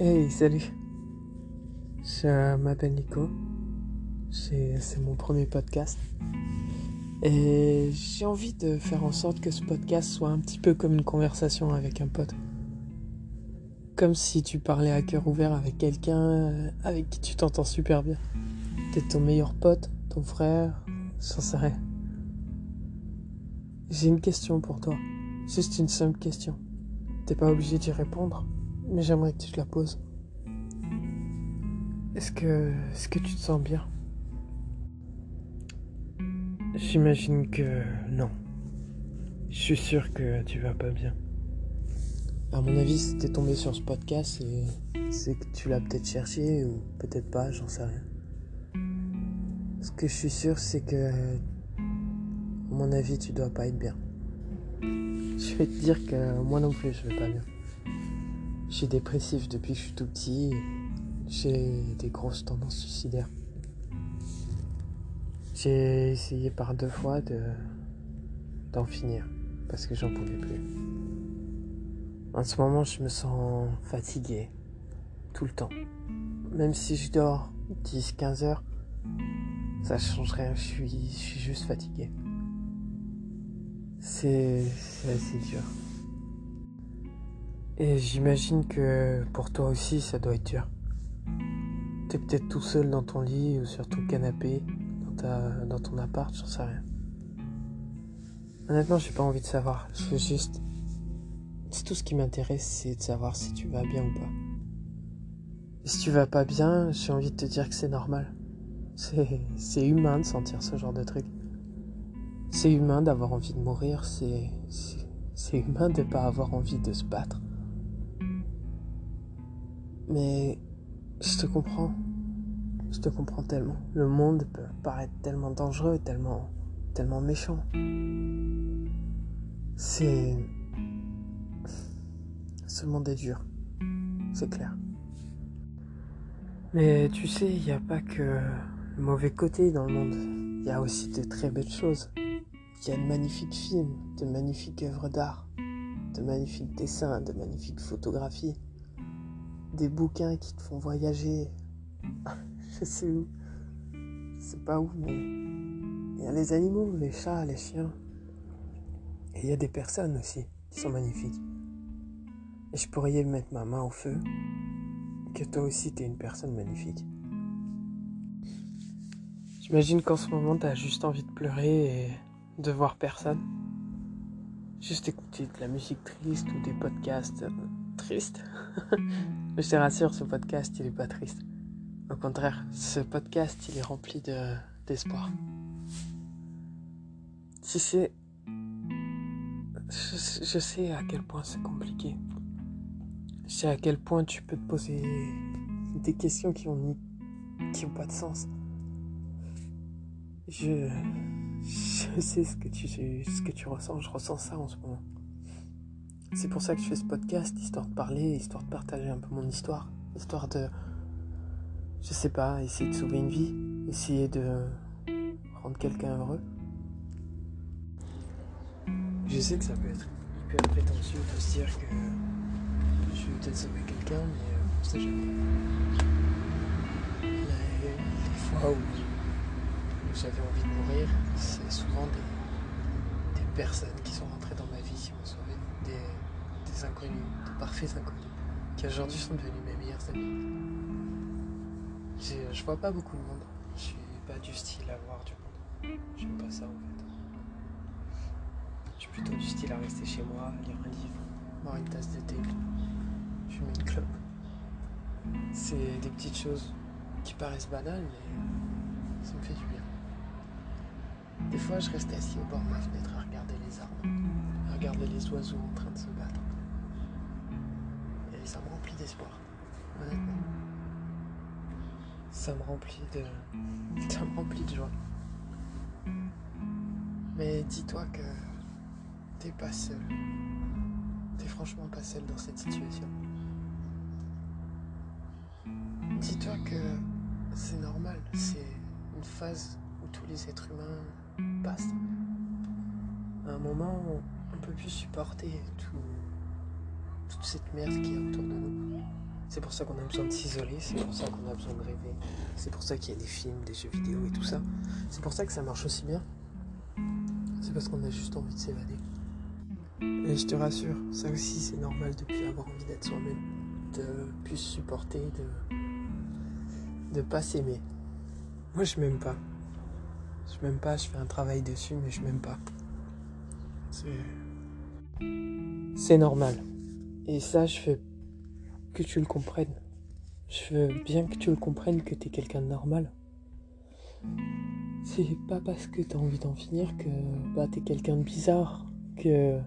Hey, salut. Je m'appelle Nico. C'est mon premier podcast. Et j'ai envie de faire en sorte que ce podcast soit un petit peu comme une conversation avec un pote. Comme si tu parlais à cœur ouvert avec quelqu'un euh, avec qui tu t'entends super bien. Peut-être ton meilleur pote, ton frère, j'en sais rien. J'ai une question pour toi. Juste une simple question. T'es pas obligé d'y répondre, mais j'aimerais que tu te la poses. Est-ce que, est-ce que tu te sens bien? J'imagine que non. Je suis sûr que tu vas pas bien. À mon avis, si t'es tombé sur ce podcast, c'est, que tu l'as peut-être cherché ou peut-être pas, j'en sais rien. Ce que je suis sûr, c'est que, à mon avis, tu dois pas être bien. Je vais te dire que moi non plus, je vais pas bien. Je suis dépressif depuis que je suis tout petit. J'ai des grosses tendances suicidaires. J'ai essayé par deux fois de d'en finir parce que j'en pouvais plus. En ce moment, je me sens fatigué tout le temps. Même si je dors 10-15 heures, ça change rien. Je suis, je suis juste fatigué. C'est c'est assez dur. Et j'imagine que pour toi aussi, ça doit être dur. T'es peut-être tout seul dans ton lit ou sur ton canapé, dans, ta, dans ton appart, j'en sais rien. Honnêtement, j'ai pas envie de savoir. Je veux juste. C'est tout ce qui m'intéresse, c'est de savoir si tu vas bien ou pas. Et si tu vas pas bien, j'ai envie de te dire que c'est normal. C'est, humain de sentir ce genre de truc. C'est humain d'avoir envie de mourir, c'est humain de pas avoir envie de se battre. Mais je te comprends. Je te comprends tellement. Le monde peut paraître tellement dangereux, tellement, tellement méchant. C'est. Ce monde est dur. C'est clair. Mais tu sais, il n'y a pas que le mauvais côté dans le monde. Il y a aussi de très belles choses. Il y a de magnifiques films, de magnifiques œuvres d'art, de magnifiques dessins, de magnifiques photographies des bouquins qui te font voyager. Je sais où. C'est pas où, mais il y a les animaux, les chats, les chiens. Et il y a des personnes aussi qui sont magnifiques. Et je pourrais mettre ma main au feu que toi aussi t'es une personne magnifique. J'imagine qu'en ce moment t'as juste envie de pleurer et de voir personne. Juste écouter de la musique triste ou des podcasts tristes. Mais je te rassure, ce podcast, il est pas triste. Au contraire, ce podcast, il est rempli de, d'espoir. Si c'est... Je, je sais à quel point c'est compliqué. Je sais à quel point tu peux te poser des questions qui ont, ni... qui ont pas de sens. Je... Je sais ce que, tu, ce que tu ressens, je ressens ça en ce moment. C'est pour ça que je fais ce podcast, histoire de parler, histoire de partager un peu mon histoire, histoire de, je sais pas, essayer de sauver une vie, essayer de rendre quelqu'un heureux. Je sais que ça peut être hyper prétentieux de se dire que je vais peut-être sauver quelqu'un, mais euh, on sait jamais. Les, fois où j'avais envie de mourir, c'est souvent des, des personnes qui sont rentrées dans ma vie qui m'ont sauvé, inconnus, de parfaits inconnus, qui aujourd'hui sont devenus mes meilleurs amis. Je vois pas beaucoup de monde. Je suis pas du style à voir du monde. J'aime pas ça en fait. Je suis plutôt du style à rester chez moi, lire un livre, boire une tasse de thé, fumer une clope. C'est des petites choses qui paraissent banales, mais ça me fait du bien. Des fois, je reste assis au bord de ma fenêtre à regarder les arbres, à regarder les oiseaux en train de se battre. Et ça me remplit d'espoir, honnêtement. Ça me remplit de. Ça me remplit de joie. Mais dis-toi que t'es pas seul. T'es franchement pas seul dans cette situation. Dis-toi que c'est normal, c'est une phase où tous les êtres humains passent. À un moment, on peut plus supporter tout, toute cette merde qu'il y a autour de nous. C'est pour ça qu'on a besoin de s'isoler, c'est pour ça qu'on a besoin de rêver. C'est pour ça qu'il y a des films, des jeux vidéo et tout ça. C'est pour ça que ça marche aussi bien. C'est parce qu'on a juste envie de s'évader. Et je te rassure, ça aussi c'est normal de plus avoir envie d'être soi-même, de plus supporter, de de pas s'aimer. Moi je m'aime pas. Je m'aime pas, je fais un travail dessus, mais je m'aime pas. C'est. C'est normal. Et ça, je veux que tu le comprennes. Je veux bien que tu le comprennes que t'es quelqu'un de normal. C'est pas parce que t'as envie d'en finir que bah, t'es quelqu'un de bizarre, que.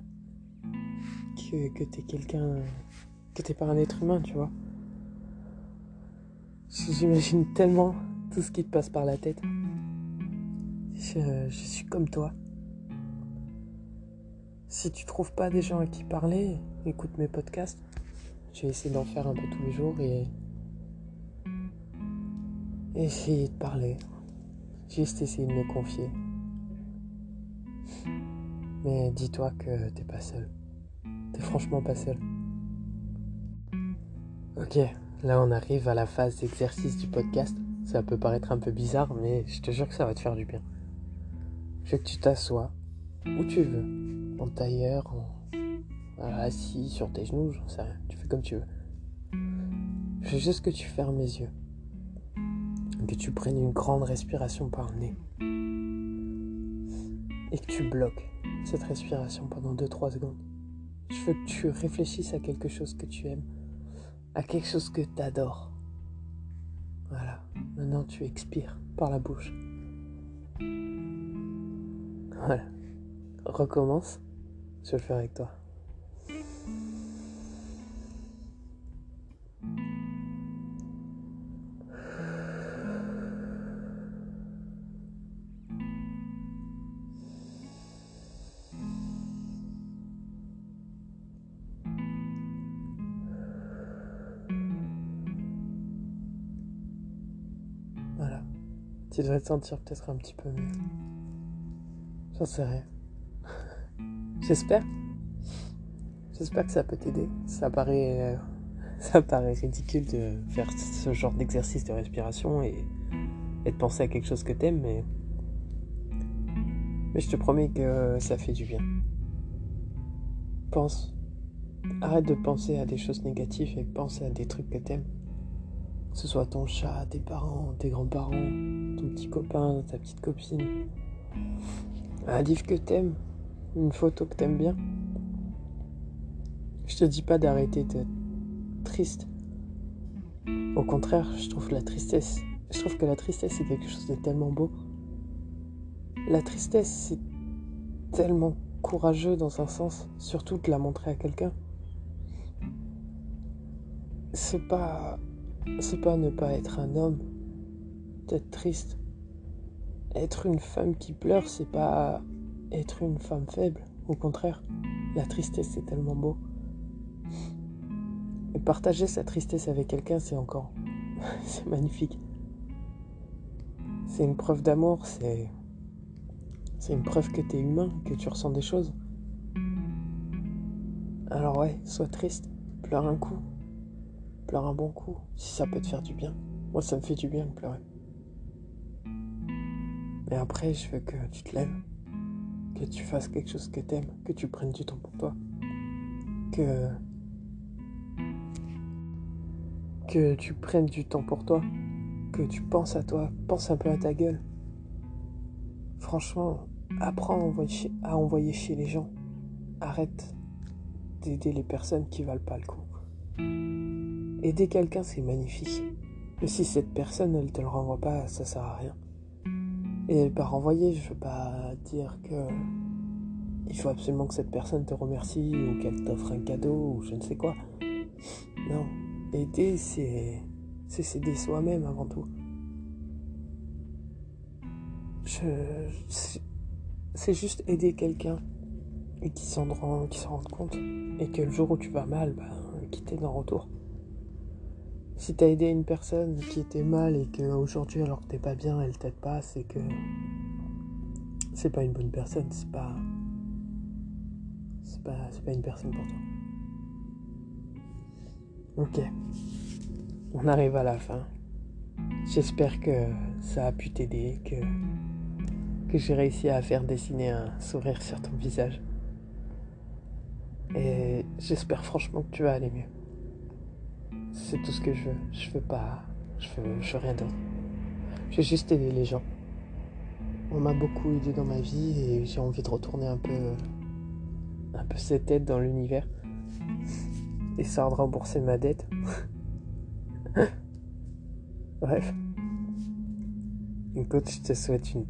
que, que t'es quelqu'un. que t'es pas un être humain, tu vois. J'imagine tellement tout ce qui te passe par la tête. Je, je, suis comme toi. Si tu trouves pas des gens à qui parler, écoute mes podcasts. Je vais essayer d'en faire un peu tous les jours et, essayer de parler. Juste essayer de me confier. Mais dis-toi que t'es pas seul. T'es franchement pas seul. Ok, Là, on arrive à la phase d'exercice du podcast. Ça peut paraître un peu bizarre, mais je te jure que ça va te faire du bien. Je veux que tu t'assoies où tu veux, en tailleur, assis sur tes genoux, j'en sais rien. Tu fais comme tu veux. Je veux juste que tu fermes les yeux. Que tu prennes une grande respiration par le nez. Et que tu bloques cette respiration pendant 2-3 secondes. Je veux que tu réfléchisses à quelque chose que tu aimes à quelque chose que tu adores. Voilà, maintenant tu expires par la bouche. Voilà, recommence, je vais le faire avec toi. Tu devrais te sentir peut-être un petit peu mieux. J'en sais rien. J'espère. J'espère que ça peut t'aider. Ça paraît, euh, ça paraît ridicule de faire ce genre d'exercice de respiration et, et de penser à quelque chose que t'aimes, mais mais je te promets que ça fait du bien. Pense. Arrête de penser à des choses négatives et pense à des trucs que t'aimes. Que ce soit ton chat, tes parents, tes grands-parents, ton petit copain, ta petite copine. Un livre que t'aimes, une photo que t'aimes bien. Je te dis pas d'arrêter d'être triste. Au contraire, je trouve la tristesse. Je trouve que la tristesse c'est quelque chose de tellement beau. La tristesse c'est tellement courageux dans un sens, surtout de la montrer à quelqu'un. C'est pas c'est pas ne pas être un homme, d'être triste. Être une femme qui pleure, c'est pas être une femme faible. Au contraire, la tristesse, c'est tellement beau. Et partager sa tristesse avec quelqu'un, c'est encore. c'est magnifique. C'est une preuve d'amour, c'est. C'est une preuve que tu es humain, que tu ressens des choses. Alors ouais, sois triste, pleure un coup, pleure un bon coup, si ça peut te faire du bien. Moi, ça me fait du bien de pleurer. Mais après, je veux que tu te lèves, que tu fasses quelque chose que t'aimes, que tu prennes du temps pour toi, que que tu prennes du temps pour toi, que tu penses à toi, pense un peu à ta gueule. Franchement, apprends à envoyer, chez les gens. Arrête d'aider les personnes qui valent pas le coup. Aider quelqu'un, c'est magnifique. Mais si cette personne, elle te le renvoie pas, ça sert à rien. Et par renvoyer, je veux pas dire que il faut absolument que cette personne te remercie ou qu'elle t'offre un cadeau ou je ne sais quoi. Non, aider, c'est c'est s'aider soi-même avant tout. Je, c'est juste aider quelqu'un et qui s'en rende compte et que le jour où tu vas mal, bah, quitter d'un retour. Si t'as aidé une personne qui était mal et qu'aujourd'hui, alors que t'es pas bien, elle t'aide pas, c'est que c'est pas une bonne personne, c'est pas. C'est pas, c'est pas une personne pour toi. Ok. on arrive à la fin. J'espère que ça a pu t'aider, que, que j'ai réussi à faire dessiner un sourire sur ton visage. Et j'espère franchement que tu vas aller mieux. C'est tout ce que je veux. Je veux pas. Je veux, je rien d'autre. Je veux juste aider les gens. On m'a beaucoup aidé dans ma vie et j'ai envie de retourner un peu. un peu cette tête dans l'univers. Et ça de rembourser ma dette. Bref. Écoute, je te souhaite une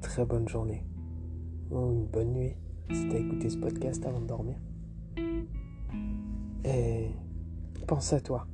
très bonne journée. Ou une bonne nuit si t'as écouté ce podcast avant de dormir. Et pense à toi.